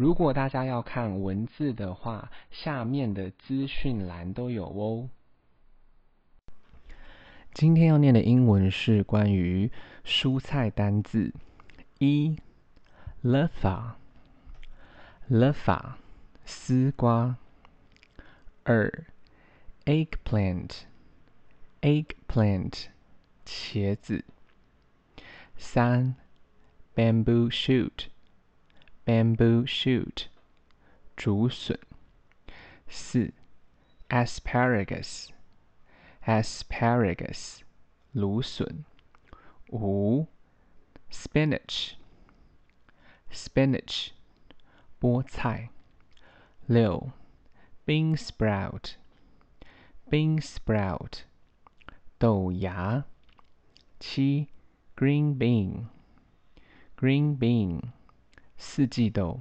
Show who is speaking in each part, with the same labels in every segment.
Speaker 1: 如果大家要看文字的话，下面的资讯栏都有哦。今天要念的英文是关于蔬菜单字：一，lettuce，lettuce，丝瓜；二，eggplant，eggplant，茄子；三，bamboo shoot. shoot，bamboo shoot，竹笋；四，asparagus。asparagus 芦笋，五 spinach spinach 菠菜，六 bean sprout bean sprout 豆芽，七 green bean green bean 四季豆，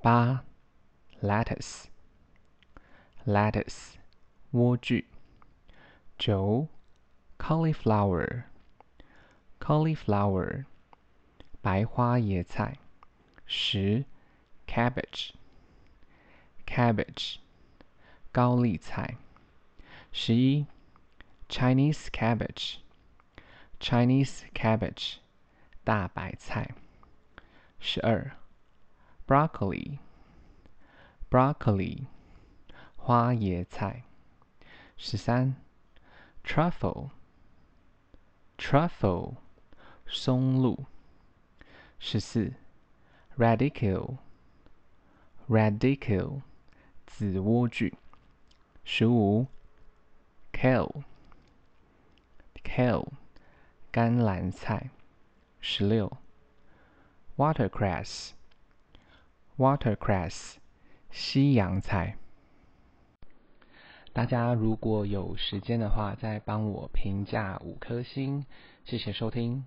Speaker 1: 八 lettuce lettuce 莴苣。九，cauliflower，cauliflower，白花椰菜。十，cabbage，cabbage，高丽菜。十一，Chinese cabbage，Chinese cabbage，大白菜。十二，broccoli，broccoli，花椰菜。十三。truffle，truffle，松露。十四，radicchio，radicchio，紫莴苣。十五，kale，kale，甘蓝菜。十六，watercress，watercress，西洋菜。大家如果有时间的话，再帮我评价五颗星，谢谢收听。